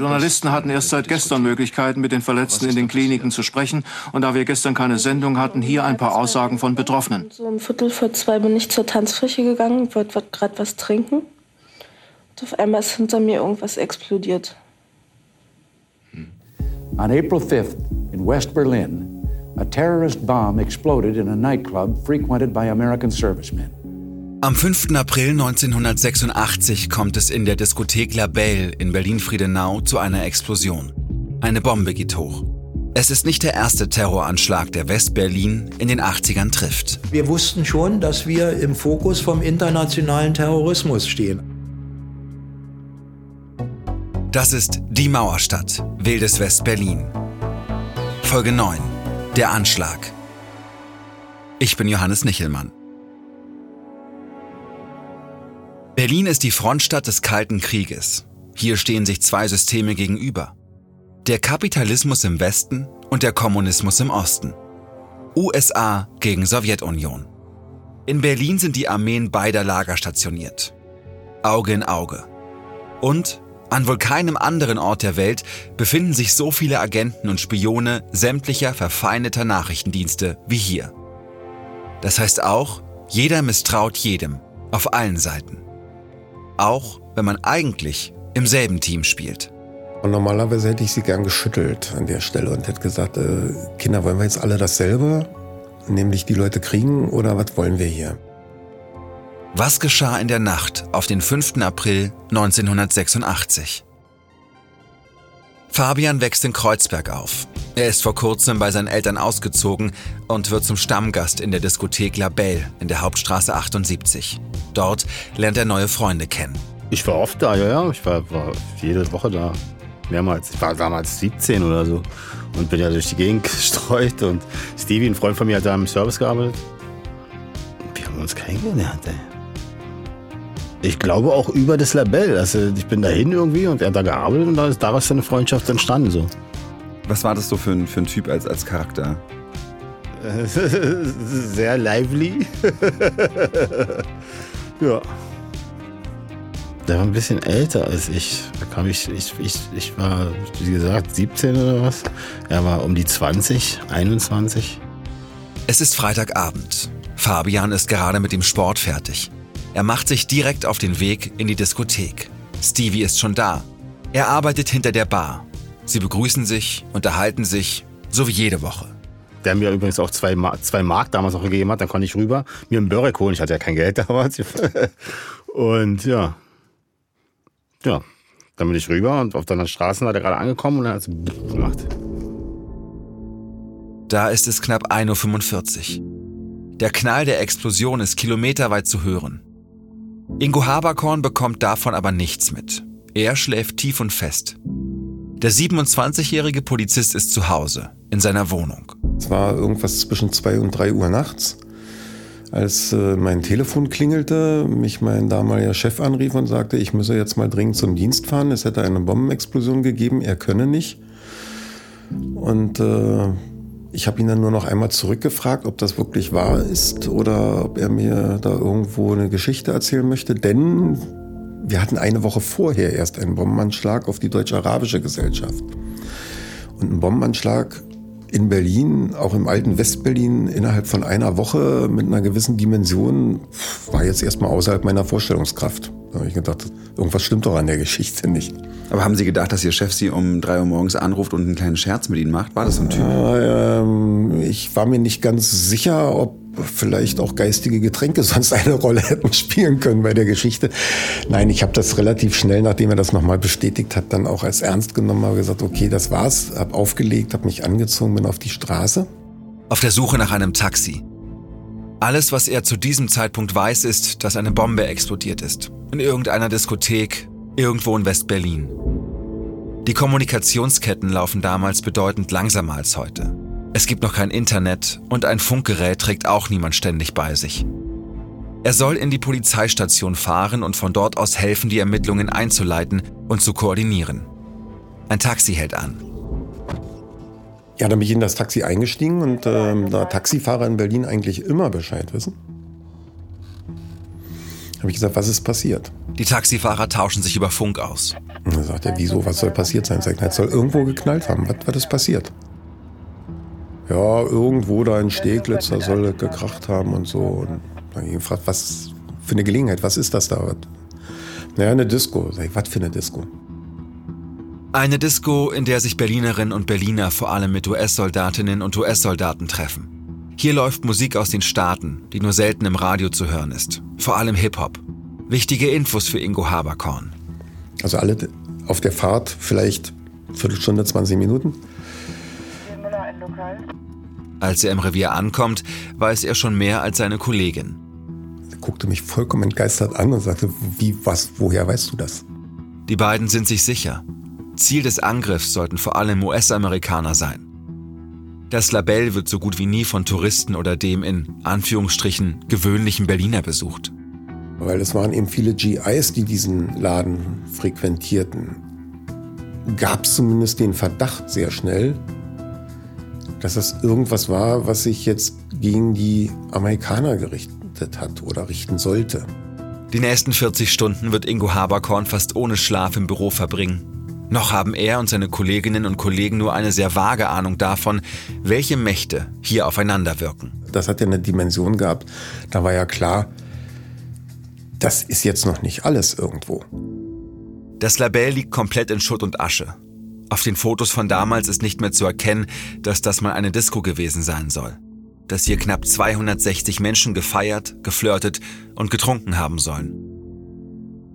Journalisten hatten erst seit gestern Möglichkeiten, mit den Verletzten in den Kliniken zu sprechen. Und da wir gestern keine Sendung hatten, hier ein paar Aussagen von Betroffenen. So um Viertel vor zwei bin ich zur Tanzfläche gegangen, wollte gerade was trinken. Und auf einmal ist hinter mir irgendwas explodiert. On April 5th in West Berlin, a terrorist bomb exploded in a nightclub frequented by American servicemen. Am 5. April 1986 kommt es in der Diskothek La Belle in Berlin-Friedenau zu einer Explosion. Eine Bombe geht hoch. Es ist nicht der erste Terroranschlag, der West-Berlin in den 80ern trifft. Wir wussten schon, dass wir im Fokus vom internationalen Terrorismus stehen. Das ist Die Mauerstadt, wildes West-Berlin. Folge 9. Der Anschlag. Ich bin Johannes Nichelmann. Berlin ist die Frontstadt des Kalten Krieges. Hier stehen sich zwei Systeme gegenüber. Der Kapitalismus im Westen und der Kommunismus im Osten. USA gegen Sowjetunion. In Berlin sind die Armeen beider Lager stationiert. Auge in Auge. Und an wohl keinem anderen Ort der Welt befinden sich so viele Agenten und Spione sämtlicher verfeindeter Nachrichtendienste wie hier. Das heißt auch, jeder misstraut jedem, auf allen Seiten auch wenn man eigentlich im selben Team spielt. Und normalerweise hätte ich sie gern geschüttelt an der Stelle und hätte gesagt, äh, Kinder, wollen wir jetzt alle dasselbe, nämlich die Leute kriegen oder was wollen wir hier? Was geschah in der Nacht auf den 5. April 1986? Fabian wächst in Kreuzberg auf. Er ist vor kurzem bei seinen Eltern ausgezogen und wird zum Stammgast in der Diskothek La Belle in der Hauptstraße 78. Dort lernt er neue Freunde kennen. Ich war oft da, ja, ja. Ich war, war jede Woche da. Mehrmals. Ich war damals 17 oder so und bin ja durch die Gegend gestreut. Und Stevie, ein Freund von mir, hat da im Service gearbeitet. Wir haben uns kennengelernt, ey. Ich glaube auch über das Label. Also ich bin dahin irgendwie und er hat da gearbeitet und da ist daraus eine Freundschaft entstanden. So. Was war das so für ein, für ein Typ als, als Charakter? Sehr lively. ja. Der war ein bisschen älter als ich. Da kam ich, ich, ich, ich war, wie gesagt, 17 oder was. Er war um die 20, 21. Es ist Freitagabend. Fabian ist gerade mit dem Sport fertig. Er macht sich direkt auf den Weg in die Diskothek. Stevie ist schon da. Er arbeitet hinter der Bar. Sie begrüßen sich, unterhalten sich, so wie jede Woche. Der mir übrigens auch zwei, Mark, zwei Mark damals noch gegeben hat, dann konnte ich rüber mir einen Börek holen. Ich hatte ja kein Geld damals. Und ja, ja, dann bin ich rüber und auf der Straße hat er gerade angekommen und er hat es gemacht. Da ist es knapp 1.45 Uhr. Der Knall der Explosion ist kilometerweit zu hören. Ingo Haberkorn bekommt davon aber nichts mit. Er schläft tief und fest. Der 27-jährige Polizist ist zu Hause, in seiner Wohnung. Es war irgendwas zwischen 2 und 3 Uhr nachts, als äh, mein Telefon klingelte, mich mein damaliger Chef anrief und sagte, ich müsse jetzt mal dringend zum Dienst fahren. Es hätte eine Bombenexplosion gegeben, er könne nicht. Und äh, ich habe ihn dann nur noch einmal zurückgefragt, ob das wirklich wahr ist oder ob er mir da irgendwo eine Geschichte erzählen möchte, denn wir hatten eine Woche vorher erst einen Bombenanschlag auf die Deutsch-Arabische Gesellschaft. Und ein Bombenanschlag in Berlin, auch im alten Westberlin, innerhalb von einer Woche mit einer gewissen Dimension, war jetzt erstmal außerhalb meiner Vorstellungskraft. Da habe ich gedacht, irgendwas stimmt doch an der Geschichte nicht. Aber haben Sie gedacht, dass Ihr Chef Sie um drei Uhr morgens anruft und einen kleinen Scherz mit Ihnen macht? War das so ein Typ? Ähm, ich war mir nicht ganz sicher, ob vielleicht auch geistige Getränke sonst eine Rolle hätten spielen können bei der Geschichte. Nein, ich habe das relativ schnell, nachdem er das nochmal bestätigt hat, dann auch als ernst genommen, habe gesagt, okay, das war's, habe aufgelegt, habe mich angezogen, bin auf die Straße. Auf der Suche nach einem Taxi. Alles, was er zu diesem Zeitpunkt weiß, ist, dass eine Bombe explodiert ist. In irgendeiner Diskothek, irgendwo in West-Berlin. Die Kommunikationsketten laufen damals bedeutend langsamer als heute. Es gibt noch kein Internet und ein Funkgerät trägt auch niemand ständig bei sich. Er soll in die Polizeistation fahren und von dort aus helfen, die Ermittlungen einzuleiten und zu koordinieren. Ein Taxi hält an. Ja, dann bin ich in das Taxi eingestiegen und ähm, da Taxifahrer in Berlin eigentlich immer Bescheid wissen, habe ich gesagt, was ist passiert? Die Taxifahrer tauschen sich über Funk aus. Und dann sagt er, wieso, was soll passiert sein? Sagt er, es soll irgendwo geknallt haben. Was, was ist passiert? Ja, irgendwo da in Steglitz, da soll gekracht haben und so. Und dann habe ich gefragt, was für eine Gelegenheit, was ist das da? Naja, eine Disco. Sag ich, was für eine Disco? Eine Disco, in der sich Berlinerinnen und Berliner vor allem mit US-Soldatinnen und US-Soldaten treffen. Hier läuft Musik aus den Staaten, die nur selten im Radio zu hören ist. Vor allem Hip-Hop. Wichtige Infos für Ingo Haberkorn. Also alle auf der Fahrt vielleicht Viertelstunde, 20 Minuten. Als er im Revier ankommt, weiß er schon mehr als seine Kollegin. Er guckte mich vollkommen entgeistert an und sagte, wie, was, woher weißt du das? Die beiden sind sich sicher. Ziel des Angriffs sollten vor allem US-Amerikaner sein. Das Labell wird so gut wie nie von Touristen oder dem in Anführungsstrichen gewöhnlichen Berliner besucht. Weil es waren eben viele GIs, die diesen Laden frequentierten. Gab es zumindest den Verdacht sehr schnell, dass das irgendwas war, was sich jetzt gegen die Amerikaner gerichtet hat oder richten sollte. Die nächsten 40 Stunden wird Ingo Haberkorn fast ohne Schlaf im Büro verbringen. Noch haben er und seine Kolleginnen und Kollegen nur eine sehr vage Ahnung davon, welche Mächte hier aufeinander wirken. Das hat ja eine Dimension gehabt. Da war ja klar, das ist jetzt noch nicht alles irgendwo. Das Labell liegt komplett in Schutt und Asche. Auf den Fotos von damals ist nicht mehr zu erkennen, dass das mal eine Disco gewesen sein soll. Dass hier knapp 260 Menschen gefeiert, geflirtet und getrunken haben sollen.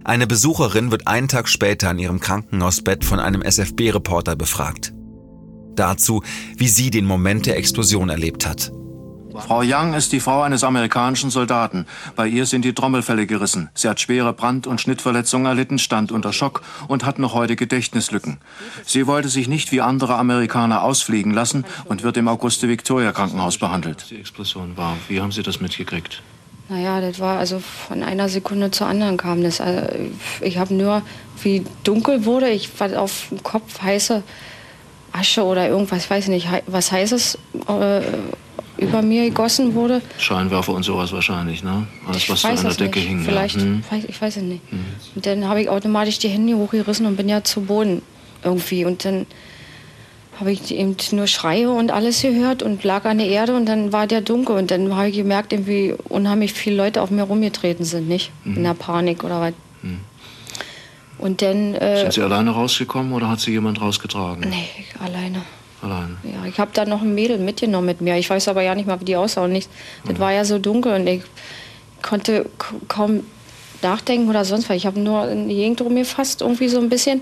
Eine Besucherin wird einen Tag später in ihrem Krankenhausbett von einem SFB-Reporter befragt. Dazu, wie sie den Moment der Explosion erlebt hat. Frau Young ist die Frau eines amerikanischen Soldaten. Bei ihr sind die Trommelfälle gerissen. Sie hat schwere Brand- und Schnittverletzungen erlitten, stand unter Schock und hat noch heute Gedächtnislücken. Sie wollte sich nicht wie andere Amerikaner ausfliegen lassen und wird im Auguste-Victoria-Krankenhaus behandelt. Die Explosion war. Wie haben Sie das mitgekriegt? Naja, das war also von einer Sekunde zur anderen kam das. Also ich habe nur, wie dunkel wurde, ich war auf dem Kopf heiße Asche oder irgendwas, weiß nicht, was heißes äh, über mir gegossen wurde. Scheinwerfer und sowas wahrscheinlich, ne? Alles, was ich weiß an der Decke nicht. hing. Vielleicht, ja. Hm. ich weiß es nicht. Und dann habe ich automatisch die Hände hochgerissen und bin ja zu Boden irgendwie. Und dann habe ich eben nur Schreie und alles gehört und lag an der Erde und dann war der dunkel und dann habe ich gemerkt, irgendwie unheimlich viele Leute auf mir rumgetreten sind, nicht? In der Panik oder was. Mhm. Und dann... Äh, Sind Sie alleine rausgekommen oder hat Sie jemand rausgetragen? nee, alleine. Alleine. Ja, ich habe da noch ein Mädel mitgenommen mit mir. Ich weiß aber ja nicht mal, wie die aussah und nichts. Das war ja so dunkel und ich konnte kaum nachdenken oder sonst was. Ich habe nur in die Gegend rumgefasst, irgendwie so ein bisschen.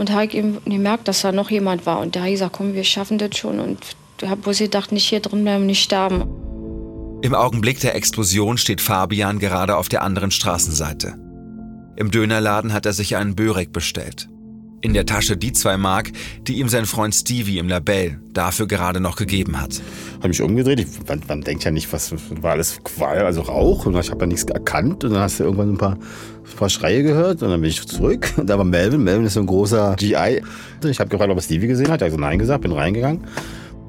Und habe ich eben gemerkt, dass da noch jemand war. Und da habe ich gesagt, komm, wir schaffen das schon. Und habe bloß gedacht, nicht hier drin bleiben, nicht sterben. Im Augenblick der Explosion steht Fabian gerade auf der anderen Straßenseite. Im Dönerladen hat er sich einen Börek bestellt. In der Tasche die zwei Mark, die ihm sein Freund Stevie im Labell dafür gerade noch gegeben hat. Habe mich umgedreht. Ich, man, man denkt ja nicht, was war alles Qual, also Rauch. Und ich habe ja nichts erkannt. Und dann hast du irgendwann ein paar, ein paar Schreie gehört. Und dann bin ich zurück. Und da war Melvin. Melvin ist so ein großer GI. Ich habe gefragt, ob er Stevie gesehen hat. Er hat also nein gesagt, bin reingegangen.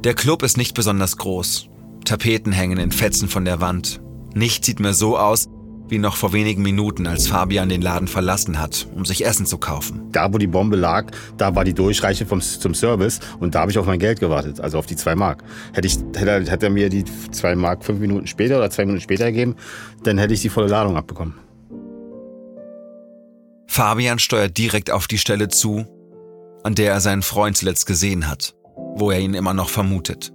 Der Club ist nicht besonders groß. Tapeten hängen in Fetzen von der Wand. Nichts sieht mehr so aus, wie noch vor wenigen Minuten, als Fabian den Laden verlassen hat, um sich Essen zu kaufen. Da, wo die Bombe lag, da war die Durchreiche vom, zum Service. Und da habe ich auf mein Geld gewartet. Also auf die zwei Mark. Hätte, ich, hätte, er- hätte er mir die zwei Mark fünf Minuten später oder zwei Minuten später gegeben, dann hätte ich die volle Ladung abbekommen. Fabian steuert direkt auf die Stelle zu, an der er seinen Freund zuletzt gesehen hat, wo er ihn immer noch vermutet.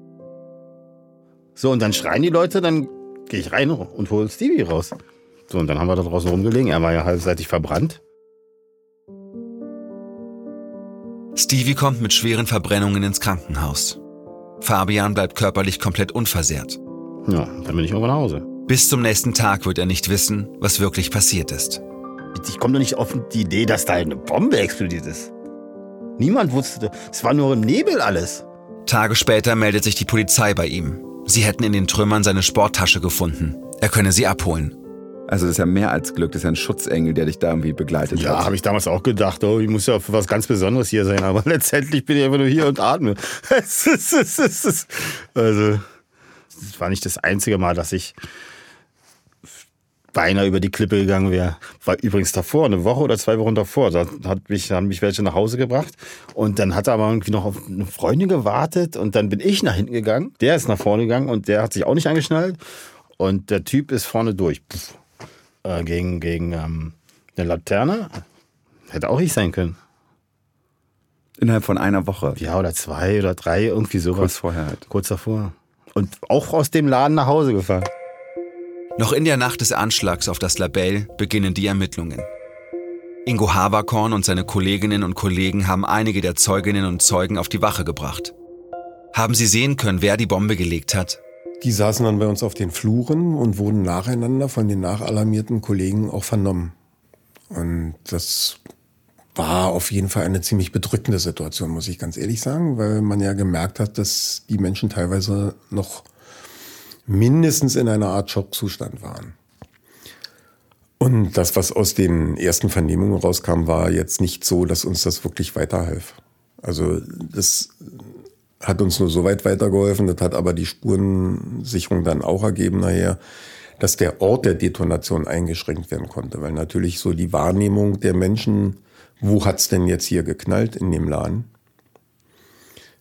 So, und dann schreien die Leute, dann gehe ich rein und hole Stevie raus. So, und dann haben wir da draußen rumgelegen. Er war ja halbseitig verbrannt. Stevie kommt mit schweren Verbrennungen ins Krankenhaus. Fabian bleibt körperlich komplett unversehrt. Ja, dann bin ich irgendwann nach Hause. Bis zum nächsten Tag wird er nicht wissen, was wirklich passiert ist. Ich komme doch nicht auf die Idee, dass da eine Bombe explodiert ist. Niemand wusste, es war nur im Nebel alles. Tage später meldet sich die Polizei bei ihm. Sie hätten in den Trümmern seine Sporttasche gefunden. Er könne sie abholen. Also das ist ja mehr als Glück, das ist ja ein Schutzengel, der dich da irgendwie begleitet Ja, hat. habe ich damals auch gedacht, oh, ich muss ja für was ganz Besonderes hier sein, aber letztendlich bin ich einfach nur hier und atme. Also, es war nicht das einzige Mal, dass ich beinahe über die Klippe gegangen wäre. War übrigens davor, eine Woche oder zwei Wochen davor. Da hat mich, haben mich welche nach Hause gebracht. Und dann hat er aber irgendwie noch auf eine Freundin gewartet. Und dann bin ich nach hinten gegangen. Der ist nach vorne gegangen und der hat sich auch nicht angeschnallt. Und der Typ ist vorne durch. Pff, äh, gegen gegen ähm, eine Laterne. Hätte auch ich sein können. Innerhalb von einer Woche. Ja, oder zwei oder drei, irgendwie sowas. Kurz vorher halt. Kurz davor. Und auch aus dem Laden nach Hause gefahren. Noch in der Nacht des Anschlags auf das Labell beginnen die Ermittlungen. Ingo Haverkorn und seine Kolleginnen und Kollegen haben einige der Zeuginnen und Zeugen auf die Wache gebracht. Haben sie sehen können, wer die Bombe gelegt hat? Die saßen dann bei uns auf den Fluren und wurden nacheinander von den nachalarmierten Kollegen auch vernommen. Und das war auf jeden Fall eine ziemlich bedrückende Situation, muss ich ganz ehrlich sagen, weil man ja gemerkt hat, dass die Menschen teilweise noch mindestens in einer Art Schockzustand waren. Und das, was aus den ersten Vernehmungen rauskam, war jetzt nicht so, dass uns das wirklich weiterhalf. Also das hat uns nur so weit weitergeholfen, das hat aber die Spurensicherung dann auch ergeben nachher, dass der Ort der Detonation eingeschränkt werden konnte, weil natürlich so die Wahrnehmung der Menschen, wo hat's denn jetzt hier geknallt in dem Laden,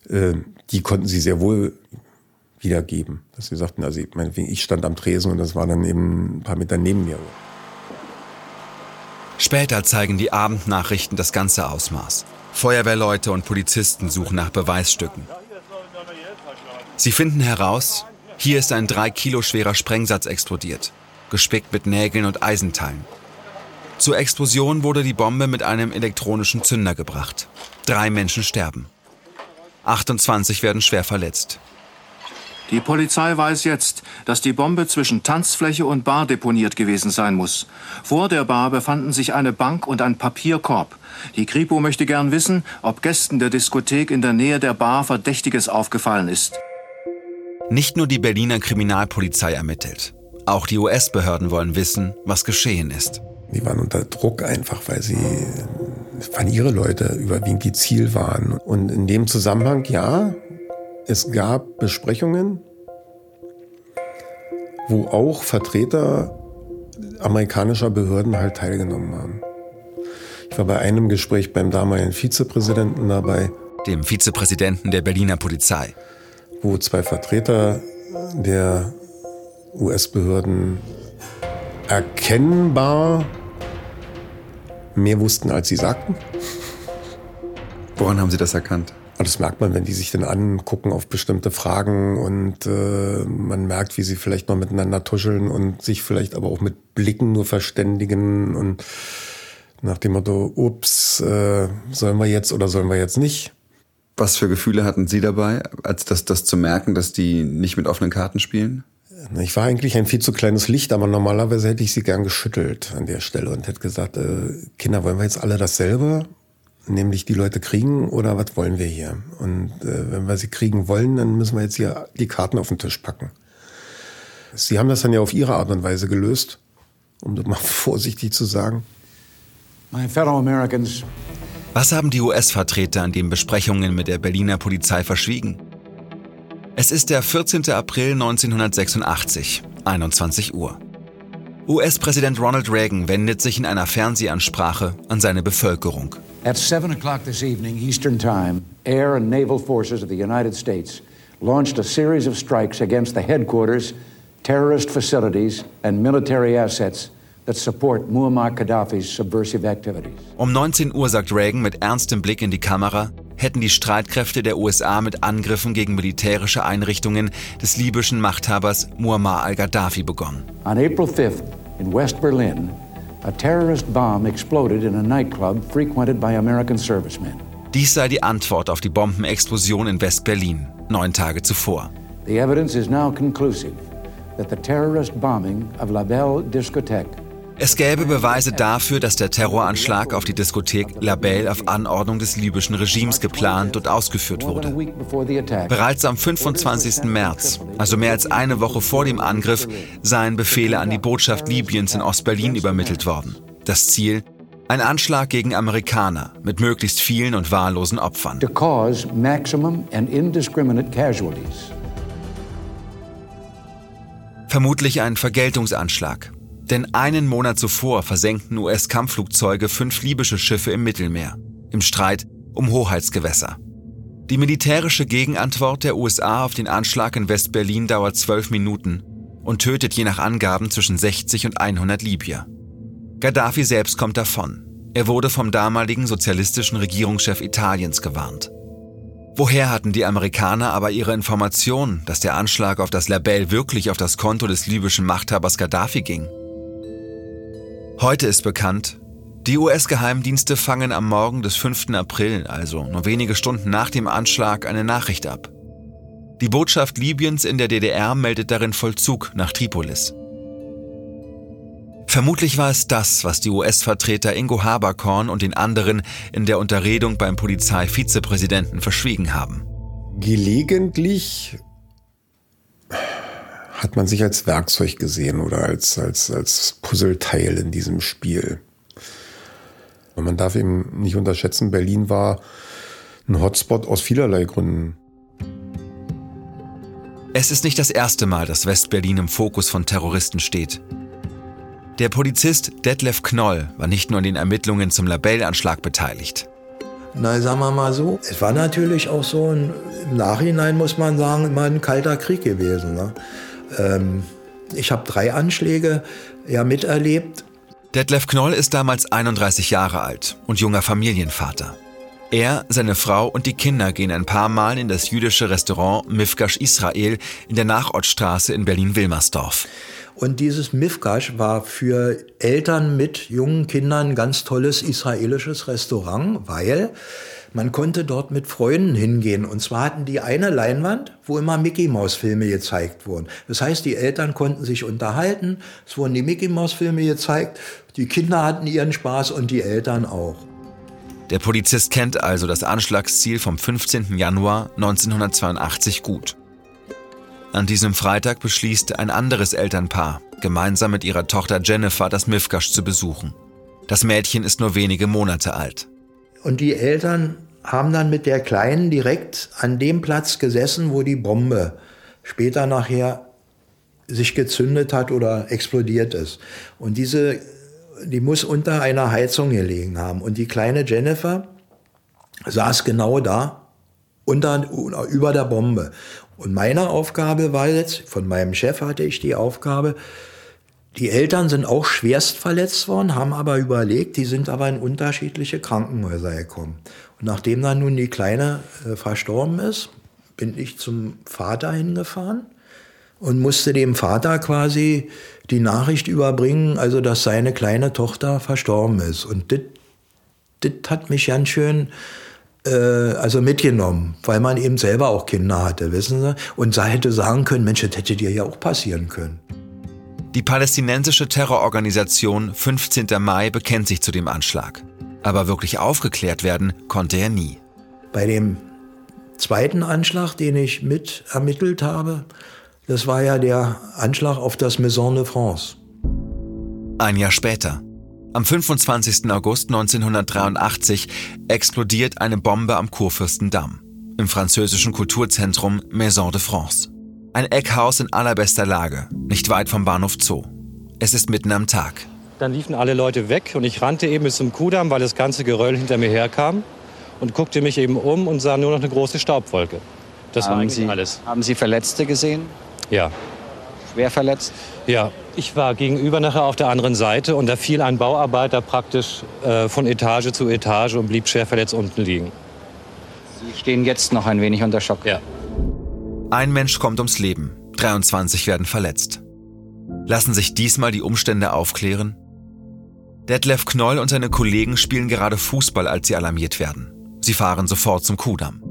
äh, die konnten sie sehr wohl wiedergeben. Dass sie sagten, also ich stand am Tresen und das war dann eben ein paar Meter neben mir. Später zeigen die Abendnachrichten das ganze Ausmaß. Feuerwehrleute und Polizisten suchen nach Beweisstücken. Sie finden heraus, hier ist ein drei Kilo schwerer Sprengsatz explodiert, gespickt mit Nägeln und Eisenteilen. Zur Explosion wurde die Bombe mit einem elektronischen Zünder gebracht. Drei Menschen sterben. 28 werden schwer verletzt. Die Polizei weiß jetzt, dass die Bombe zwischen Tanzfläche und Bar deponiert gewesen sein muss. Vor der Bar befanden sich eine Bank und ein Papierkorb. Die Kripo möchte gern wissen, ob Gästen der Diskothek in der Nähe der Bar Verdächtiges aufgefallen ist. Nicht nur die Berliner Kriminalpolizei ermittelt. Auch die US-Behörden wollen wissen, was geschehen ist. Die waren unter Druck einfach, weil sie waren ihre Leute überwiegend die Ziel waren. Und in dem Zusammenhang, ja, es gab Besprechungen, wo auch Vertreter amerikanischer Behörden halt teilgenommen haben. Ich war bei einem Gespräch beim damaligen Vizepräsidenten dabei. Dem Vizepräsidenten der Berliner Polizei. Wo zwei Vertreter der US-Behörden erkennbar mehr wussten, als sie sagten. Woran haben Sie das erkannt? Und das merkt man, wenn die sich dann angucken auf bestimmte Fragen und äh, man merkt, wie sie vielleicht noch miteinander tuscheln und sich vielleicht aber auch mit Blicken nur verständigen und nach dem Motto, ups, äh, sollen wir jetzt oder sollen wir jetzt nicht? Was für Gefühle hatten Sie dabei, als das, das zu merken, dass die nicht mit offenen Karten spielen? Ich war eigentlich ein viel zu kleines Licht, aber normalerweise hätte ich sie gern geschüttelt an der Stelle und hätte gesagt, äh, Kinder, wollen wir jetzt alle dasselbe? Nämlich die Leute kriegen oder was wollen wir hier? Und äh, wenn wir sie kriegen wollen, dann müssen wir jetzt hier die Karten auf den Tisch packen. Sie haben das dann ja auf ihre Art und Weise gelöst, um das mal vorsichtig zu sagen. My fellow Americans. Was haben die US-Vertreter an den Besprechungen mit der Berliner Polizei verschwiegen? Es ist der 14. April 1986, 21 Uhr. US-Präsident Ronald Reagan wendet sich in einer Fernsehansprache an seine Bevölkerung. At 7 o'clock this evening, Eastern Time, air and naval forces of the United States launched a series of strikes against the headquarters, terrorist facilities, and military assets that support Muammar Gaddafi's subversive activities. Um 19 Uhr sagt Reagan mit ernstem Blick in die Kamera, hätten die Streitkräfte der USA mit Angriffen gegen militärische Einrichtungen des libyschen Machthabers Muammar al-Gaddafi begonnen. On April 5th, in West Berlin, a terrorist bomb exploded in a nightclub frequented by American servicemen. Dies sei die Antwort auf die Bombenexplosion in West-Berlin, neun Tage zuvor. The evidence is now conclusive that the terrorist bombing of La Belle Discotheque Es gäbe Beweise dafür, dass der Terroranschlag auf die Diskothek La Belle auf Anordnung des libyschen Regimes geplant und ausgeführt wurde. Bereits am 25. März, also mehr als eine Woche vor dem Angriff, seien Befehle an die Botschaft Libyens in Ostberlin übermittelt worden. Das Ziel? Ein Anschlag gegen Amerikaner mit möglichst vielen und wahllosen Opfern. Vermutlich ein Vergeltungsanschlag. Denn einen Monat zuvor versenkten US-Kampfflugzeuge fünf libysche Schiffe im Mittelmeer, im Streit um Hoheitsgewässer. Die militärische Gegenantwort der USA auf den Anschlag in West-Berlin dauert zwölf Minuten und tötet je nach Angaben zwischen 60 und 100 Libyer. Gaddafi selbst kommt davon. Er wurde vom damaligen sozialistischen Regierungschef Italiens gewarnt. Woher hatten die Amerikaner aber ihre Information, dass der Anschlag auf das Label wirklich auf das Konto des libyschen Machthabers Gaddafi ging? Heute ist bekannt, die US-Geheimdienste fangen am Morgen des 5. April, also nur wenige Stunden nach dem Anschlag, eine Nachricht ab. Die Botschaft Libyens in der DDR meldet darin Vollzug nach Tripolis. Vermutlich war es das, was die US-Vertreter Ingo Haberkorn und den anderen in der Unterredung beim Polizeivizepräsidenten verschwiegen haben. Gelegentlich hat man sich als Werkzeug gesehen oder als, als, als Puzzleteil in diesem Spiel. Und man darf eben nicht unterschätzen, Berlin war ein Hotspot aus vielerlei Gründen. Es ist nicht das erste Mal, dass West-Berlin im Fokus von Terroristen steht. Der Polizist Detlef Knoll war nicht nur an den Ermittlungen zum Labellanschlag beteiligt. Na, sagen wir mal so, es war natürlich auch so, ein, im Nachhinein muss man sagen, immer ein kalter Krieg gewesen. Ne? Ähm, ich habe drei Anschläge ja miterlebt. Detlef Knoll ist damals 31 Jahre alt und junger Familienvater. Er, seine Frau und die Kinder gehen ein paar Mal in das jüdische Restaurant Mifgash Israel in der Nachortstraße in Berlin-Wilmersdorf. Und dieses Mifgash war für Eltern mit jungen Kindern ein ganz tolles israelisches Restaurant, weil man konnte dort mit Freunden hingehen. Und zwar hatten die eine Leinwand, wo immer Mickey Maus Filme gezeigt wurden. Das heißt, die Eltern konnten sich unterhalten, es wurden die Mickey Maus Filme gezeigt, die Kinder hatten ihren Spaß und die Eltern auch. Der Polizist kennt also das Anschlagsziel vom 15. Januar 1982 gut. An diesem Freitag beschließt ein anderes Elternpaar, gemeinsam mit ihrer Tochter Jennifer das Mifgasch zu besuchen. Das Mädchen ist nur wenige Monate alt. Und die Eltern haben dann mit der Kleinen direkt an dem Platz gesessen, wo die Bombe später nachher sich gezündet hat oder explodiert ist. Und diese, die muss unter einer Heizung gelegen haben. Und die kleine Jennifer saß genau da, unter, über der Bombe. Und meine Aufgabe war jetzt, von meinem Chef hatte ich die Aufgabe, die Eltern sind auch schwerst verletzt worden, haben aber überlegt, die sind aber in unterschiedliche Krankenhäuser gekommen. Nachdem dann nun die Kleine äh, verstorben ist, bin ich zum Vater hingefahren und musste dem Vater quasi die Nachricht überbringen, also dass seine kleine Tochter verstorben ist. Und das hat mich ganz schön äh, also mitgenommen, weil man eben selber auch Kinder hatte, wissen Sie? Und da hätte sagen können, Mensch, das hätte dir ja auch passieren können. Die palästinensische Terrororganisation 15. Mai bekennt sich zu dem Anschlag. Aber wirklich aufgeklärt werden konnte er nie. Bei dem zweiten Anschlag, den ich mit ermittelt habe, das war ja der Anschlag auf das Maison de France. Ein Jahr später, am 25. August 1983 explodiert eine Bombe am Kurfürstendamm, im französischen Kulturzentrum Maison de France. Ein Eckhaus in allerbester Lage, nicht weit vom Bahnhof Zoo. Es ist mitten am Tag. Dann liefen alle Leute weg und ich rannte eben bis zum Kudamm, weil das ganze Geröll hinter mir herkam und guckte mich eben um und sah nur noch eine große Staubwolke. Das haben war eigentlich Sie, alles. Haben Sie Verletzte gesehen? Ja. Schwer verletzt? Ja, ich war gegenüber nachher auf der anderen Seite und da fiel ein Bauarbeiter praktisch äh, von Etage zu Etage und blieb schwer verletzt unten liegen. Sie stehen jetzt noch ein wenig unter Schock. Ja. Ein Mensch kommt ums Leben, 23 werden verletzt. Lassen sich diesmal die Umstände aufklären? Detlef Knoll und seine Kollegen spielen gerade Fußball, als sie alarmiert werden. Sie fahren sofort zum Kudamm.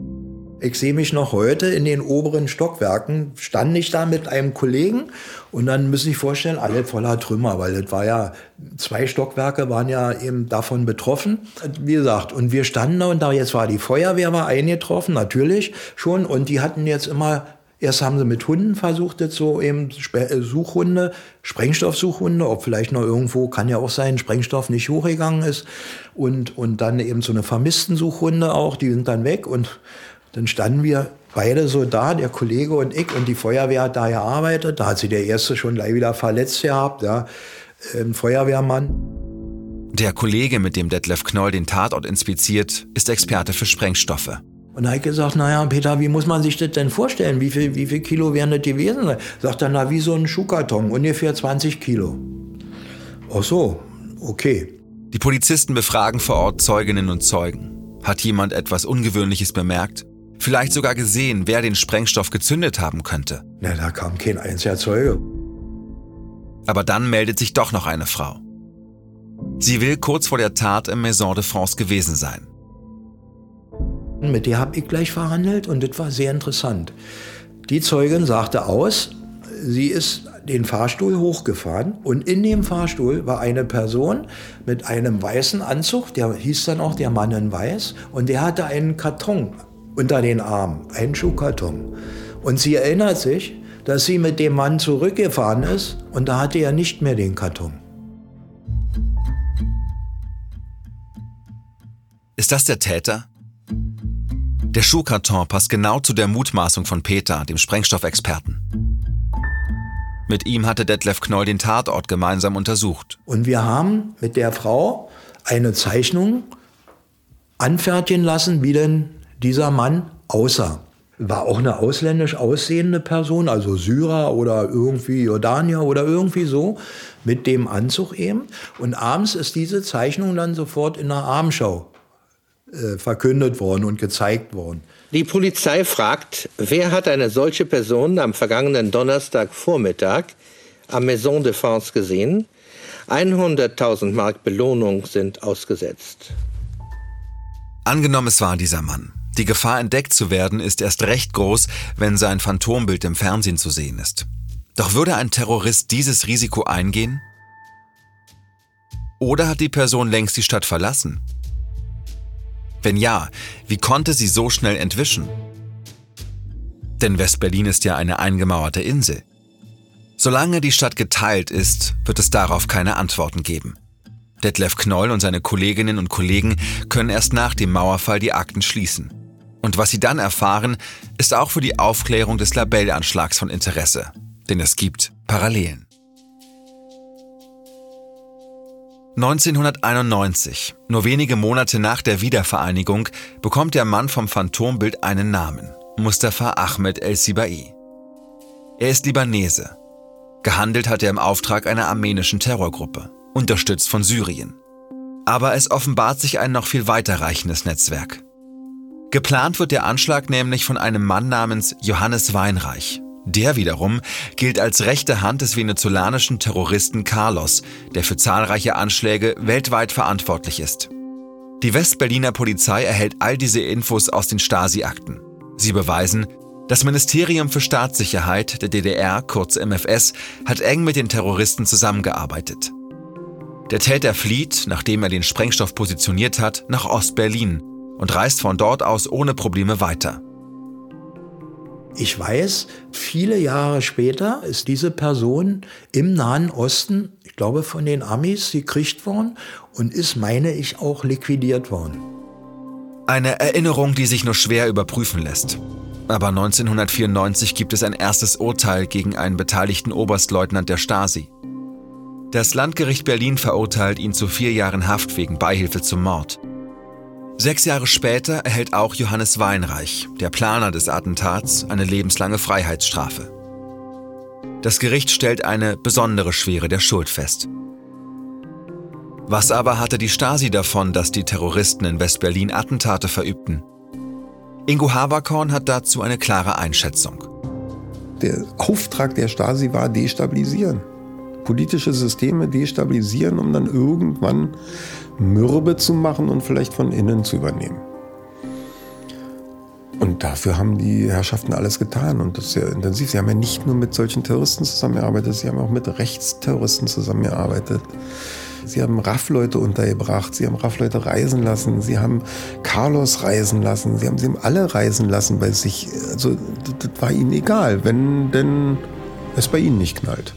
Ich sehe mich noch heute in den oberen Stockwerken, stand ich da mit einem Kollegen und dann müssen Sie sich vorstellen, alle voller Trümmer, weil das war ja, zwei Stockwerke waren ja eben davon betroffen. Wie gesagt, und wir standen da und da, jetzt war die Feuerwehr war eingetroffen, natürlich schon, und die hatten jetzt immer Erst haben sie mit Hunden versucht, jetzt so eben äh, Suchhunde, Sprengstoffsuchhunde, ob vielleicht noch irgendwo, kann ja auch sein, Sprengstoff nicht hochgegangen ist. Und, und dann eben so eine Vermisstensuchhunde auch, die sind dann weg. Und dann standen wir beide so da, der Kollege und ich, und die Feuerwehr hat da gearbeitet. Da hat sie der Erste schon gleich wieder verletzt gehabt. Ja. ein Feuerwehrmann. Der Kollege, mit dem Detlef Knoll den Tatort inspiziert, ist Experte für Sprengstoffe. Und habe ich gesagt, naja, Peter, wie muss man sich das denn vorstellen? Wie viel, wie viel Kilo wären das gewesen? Sagt er, na, wie so ein Schuhkarton, ungefähr 20 Kilo. Ach so, okay. Die Polizisten befragen vor Ort Zeuginnen und Zeugen. Hat jemand etwas Ungewöhnliches bemerkt? Vielleicht sogar gesehen, wer den Sprengstoff gezündet haben könnte? Na, da kam kein einziger Zeuge. Aber dann meldet sich doch noch eine Frau. Sie will kurz vor der Tat im Maison de France gewesen sein. Mit der habe ich gleich verhandelt und das war sehr interessant. Die Zeugin sagte aus, sie ist den Fahrstuhl hochgefahren und in dem Fahrstuhl war eine Person mit einem weißen Anzug, der hieß dann auch der Mann in Weiß, und der hatte einen Karton unter den Armen, einen Schuhkarton. Und sie erinnert sich, dass sie mit dem Mann zurückgefahren ist und da hatte er nicht mehr den Karton. Ist das der Täter? Der Schuhkarton passt genau zu der Mutmaßung von Peter, dem Sprengstoffexperten. Mit ihm hatte Detlef Knoll den Tatort gemeinsam untersucht. Und wir haben mit der Frau eine Zeichnung anfertigen lassen, wie denn dieser Mann aussah. War auch eine ausländisch aussehende Person, also Syrer oder irgendwie Jordanier oder irgendwie so, mit dem Anzug eben. Und abends ist diese Zeichnung dann sofort in der Abendschau verkündet worden und gezeigt worden. Die Polizei fragt, wer hat eine solche Person am vergangenen Donnerstagvormittag am Maison de France gesehen? 100.000 Mark Belohnung sind ausgesetzt. Angenommen, es war dieser Mann. Die Gefahr, entdeckt zu werden, ist erst recht groß, wenn sein Phantombild im Fernsehen zu sehen ist. Doch würde ein Terrorist dieses Risiko eingehen? Oder hat die Person längst die Stadt verlassen? Wenn ja, wie konnte sie so schnell entwischen? Denn West-Berlin ist ja eine eingemauerte Insel. Solange die Stadt geteilt ist, wird es darauf keine Antworten geben. Detlef Knoll und seine Kolleginnen und Kollegen können erst nach dem Mauerfall die Akten schließen. Und was sie dann erfahren, ist auch für die Aufklärung des Labellanschlags von Interesse. Denn es gibt Parallelen. 1991, nur wenige Monate nach der Wiedervereinigung, bekommt der Mann vom Phantombild einen Namen. Mustafa Ahmed El-Sibai. Er ist Libanese. Gehandelt hat er im Auftrag einer armenischen Terrorgruppe, unterstützt von Syrien. Aber es offenbart sich ein noch viel weiterreichendes Netzwerk. Geplant wird der Anschlag nämlich von einem Mann namens Johannes Weinreich, der wiederum gilt als rechte Hand des venezolanischen Terroristen Carlos, der für zahlreiche Anschläge weltweit verantwortlich ist. Die Westberliner Polizei erhält all diese Infos aus den Stasi-Akten. Sie beweisen, das Ministerium für Staatssicherheit der DDR, kurz MFS, hat eng mit den Terroristen zusammengearbeitet. Der Täter flieht, nachdem er den Sprengstoff positioniert hat, nach Ostberlin und reist von dort aus ohne Probleme weiter. Ich weiß, viele Jahre später ist diese Person im Nahen Osten, ich glaube von den Amis, gekriegt worden und ist, meine ich, auch liquidiert worden. Eine Erinnerung, die sich nur schwer überprüfen lässt. Aber 1994 gibt es ein erstes Urteil gegen einen beteiligten Oberstleutnant der Stasi. Das Landgericht Berlin verurteilt ihn zu vier Jahren Haft wegen Beihilfe zum Mord. Sechs Jahre später erhält auch Johannes Weinreich, der Planer des Attentats, eine lebenslange Freiheitsstrafe. Das Gericht stellt eine besondere Schwere der Schuld fest. Was aber hatte die Stasi davon, dass die Terroristen in Westberlin Attentate verübten? Ingo Haberkorn hat dazu eine klare Einschätzung. Der Auftrag der Stasi war destabilisieren. Politische Systeme destabilisieren, um dann irgendwann mürbe zu machen und vielleicht von innen zu übernehmen. Und dafür haben die Herrschaften alles getan und das sehr intensiv. Sie haben ja nicht nur mit solchen Terroristen zusammengearbeitet, sie haben auch mit Rechtsterroristen zusammengearbeitet. Sie haben RAF-Leute untergebracht, sie haben RAF-Leute reisen lassen, sie haben Carlos reisen lassen, sie haben sie alle reisen lassen bei sich. Also das war ihnen egal, wenn denn es bei ihnen nicht knallt.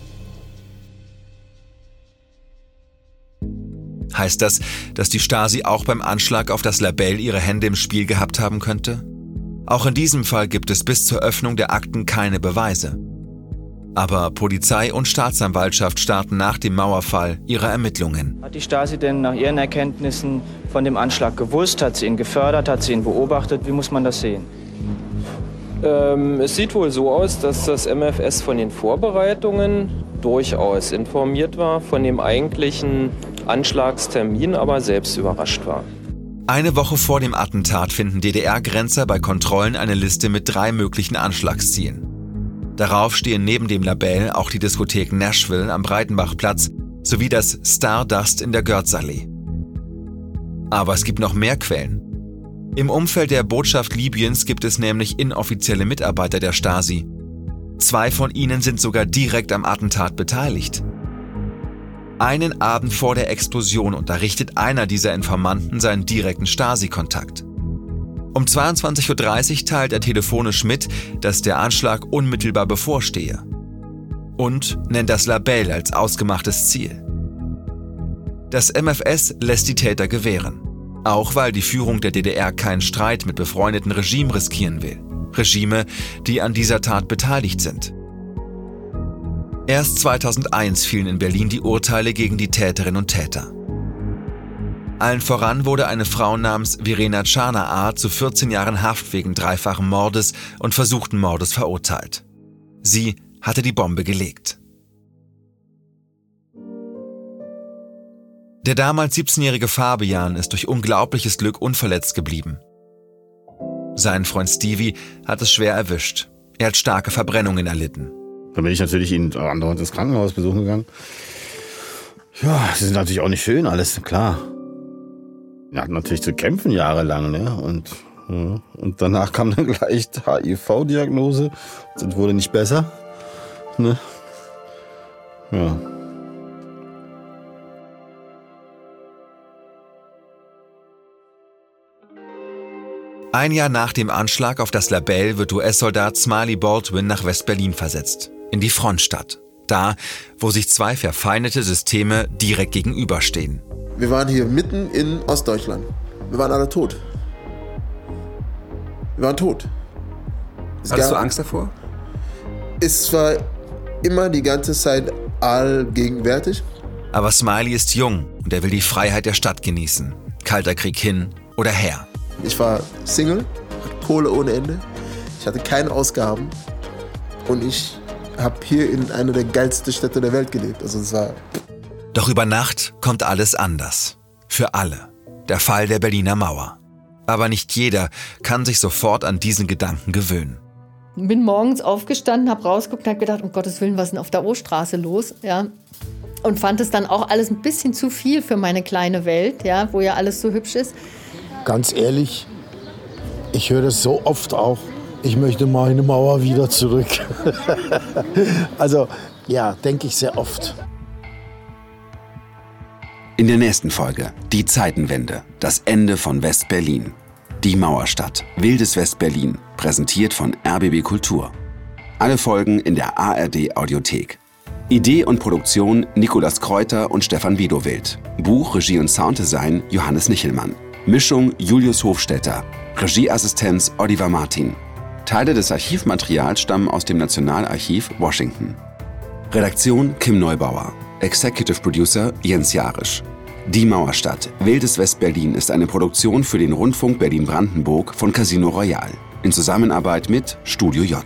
Heißt das, dass die Stasi auch beim Anschlag auf das Labell ihre Hände im Spiel gehabt haben könnte? Auch in diesem Fall gibt es bis zur Öffnung der Akten keine Beweise. Aber Polizei und Staatsanwaltschaft starten nach dem Mauerfall ihre Ermittlungen. Hat die Stasi denn nach ihren Erkenntnissen von dem Anschlag gewusst? Hat sie ihn gefördert? Hat sie ihn beobachtet? Wie muss man das sehen? Ähm, es sieht wohl so aus, dass das MFS von den Vorbereitungen durchaus informiert war, von dem eigentlichen Anschlagstermin aber selbst überrascht war. Eine Woche vor dem Attentat finden DDR-Grenzer bei Kontrollen eine Liste mit drei möglichen Anschlagszielen. Darauf stehen neben dem Label auch die Diskothek Nashville am Breitenbachplatz sowie das Stardust in der Görzallee. Aber es gibt noch mehr Quellen. Im Umfeld der Botschaft Libyens gibt es nämlich inoffizielle Mitarbeiter der Stasi. Zwei von ihnen sind sogar direkt am Attentat beteiligt. Einen Abend vor der Explosion unterrichtet einer dieser Informanten seinen direkten Stasi-Kontakt. Um 22.30 Uhr teilt er telefonisch mit, dass der Anschlag unmittelbar bevorstehe. Und nennt das Label als ausgemachtes Ziel. Das MFS lässt die Täter gewähren. Auch weil die Führung der DDR keinen Streit mit befreundeten Regimen riskieren will. Regime, die an dieser Tat beteiligt sind. Erst 2001 fielen in Berlin die Urteile gegen die Täterinnen und Täter. Allen voran wurde eine Frau namens Verena Czarna zu 14 Jahren Haft wegen dreifachen Mordes und versuchten Mordes verurteilt. Sie hatte die Bombe gelegt. Der damals 17-jährige Fabian ist durch unglaubliches Glück unverletzt geblieben. Sein Freund Stevie hat es schwer erwischt. Er hat starke Verbrennungen erlitten. Dann bin ich natürlich ihn andauernd ins Krankenhaus besuchen gegangen. Ja, sie sind natürlich auch nicht schön, alles klar. Wir hatten natürlich zu kämpfen jahrelang, ne? Und, und danach kam dann gleich HIV-Diagnose und wurde nicht besser. Ne? Ja. Ein Jahr nach dem Anschlag auf das Label wird US-Soldat Smiley Baldwin nach West-Berlin versetzt, in die Frontstadt. Da, wo sich zwei verfeindete Systeme direkt gegenüberstehen. Wir waren hier mitten in Ostdeutschland. Wir waren alle tot. Wir waren tot. Es Hattest du Angst davor? Es war immer die ganze Zeit allgegenwärtig. Aber Smiley ist jung und er will die Freiheit der Stadt genießen. Kalter Krieg hin oder her. Ich war Single, hatte Kohle ohne Ende. Ich hatte keine Ausgaben. Und ich habe hier in einer der geilsten Städte der Welt gelebt. Also es war. Doch über Nacht kommt alles anders. Für alle. Der Fall der Berliner Mauer. Aber nicht jeder kann sich sofort an diesen Gedanken gewöhnen. Bin morgens aufgestanden, habe rausgeguckt und habe gedacht, um Gottes Willen, was ist denn auf der O-Straße los? Ja. Und fand es dann auch alles ein bisschen zu viel für meine kleine Welt, ja, wo ja alles so hübsch ist ganz ehrlich, ich höre das so oft auch. Ich möchte meine Mauer wieder zurück. also ja, denke ich sehr oft. In der nächsten Folge die Zeitenwende, das Ende von West-Berlin. Die Mauerstadt, wildes West-Berlin, präsentiert von RBB Kultur. Alle Folgen in der ARD Audiothek. Idee und Produktion Nikolas Kräuter und Stefan Widowild. Buch, Regie und Sounddesign Johannes Nichelmann. Mischung Julius Hofstetter. Regieassistenz Oliver Martin. Teile des Archivmaterials stammen aus dem Nationalarchiv Washington. Redaktion Kim Neubauer. Executive Producer Jens Jarisch. Die Mauerstadt, Wildes West-Berlin ist eine Produktion für den Rundfunk Berlin-Brandenburg von Casino Royal in Zusammenarbeit mit Studio J.